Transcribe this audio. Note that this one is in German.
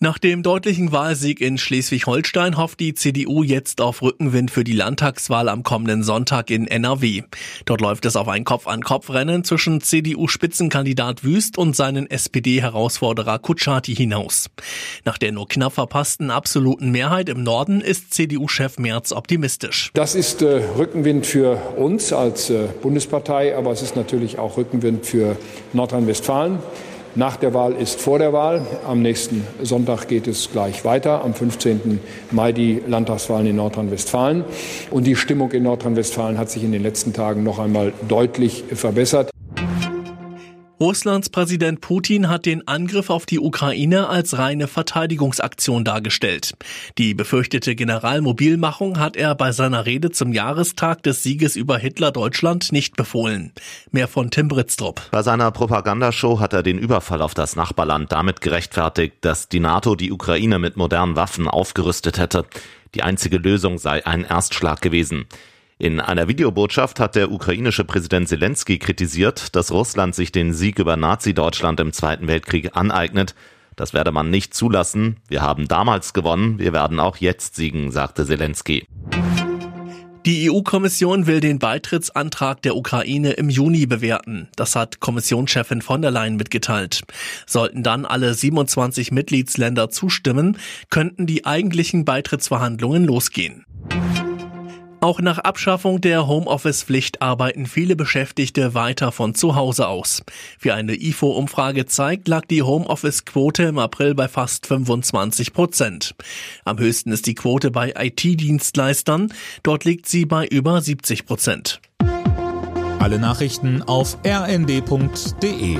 Nach dem deutlichen Wahlsieg in Schleswig-Holstein hofft die CDU jetzt auf Rückenwind für die Landtagswahl am kommenden Sonntag in NRW. Dort läuft es auf ein Kopf-an-Kopf-Rennen zwischen CDU-Spitzenkandidat Wüst und seinen SPD-Herausforderer Kutschaty hinaus. Nach der nur knapp verpassten absoluten Mehrheit im Norden ist CDU-Chef Merz optimistisch. Das ist äh, Rückenwind für uns als äh, Bundespartei, aber es ist natürlich auch Rückenwind für Nordrhein-Westfalen. Nach der Wahl ist vor der Wahl. Am nächsten Sonntag geht es gleich weiter. Am 15. Mai die Landtagswahlen in Nordrhein-Westfalen. Und die Stimmung in Nordrhein-Westfalen hat sich in den letzten Tagen noch einmal deutlich verbessert. Russlands Präsident Putin hat den Angriff auf die Ukraine als reine Verteidigungsaktion dargestellt. Die befürchtete Generalmobilmachung hat er bei seiner Rede zum Jahrestag des Sieges über Hitler-Deutschland nicht befohlen. Mehr von Tim Britztrup. Bei seiner Propagandashow hat er den Überfall auf das Nachbarland damit gerechtfertigt, dass die NATO die Ukraine mit modernen Waffen aufgerüstet hätte. Die einzige Lösung sei ein Erstschlag gewesen. In einer Videobotschaft hat der ukrainische Präsident Zelensky kritisiert, dass Russland sich den Sieg über Nazi-Deutschland im Zweiten Weltkrieg aneignet. Das werde man nicht zulassen. Wir haben damals gewonnen, wir werden auch jetzt siegen, sagte Zelensky. Die EU-Kommission will den Beitrittsantrag der Ukraine im Juni bewerten. Das hat Kommissionschefin von der Leyen mitgeteilt. Sollten dann alle 27 Mitgliedsländer zustimmen, könnten die eigentlichen Beitrittsverhandlungen losgehen. Auch nach Abschaffung der Homeoffice-Pflicht arbeiten viele Beschäftigte weiter von zu Hause aus. Wie eine IFO-Umfrage zeigt, lag die Homeoffice-Quote im April bei fast 25 Prozent. Am höchsten ist die Quote bei IT-Dienstleistern. Dort liegt sie bei über 70 Prozent. Alle Nachrichten auf rnd.de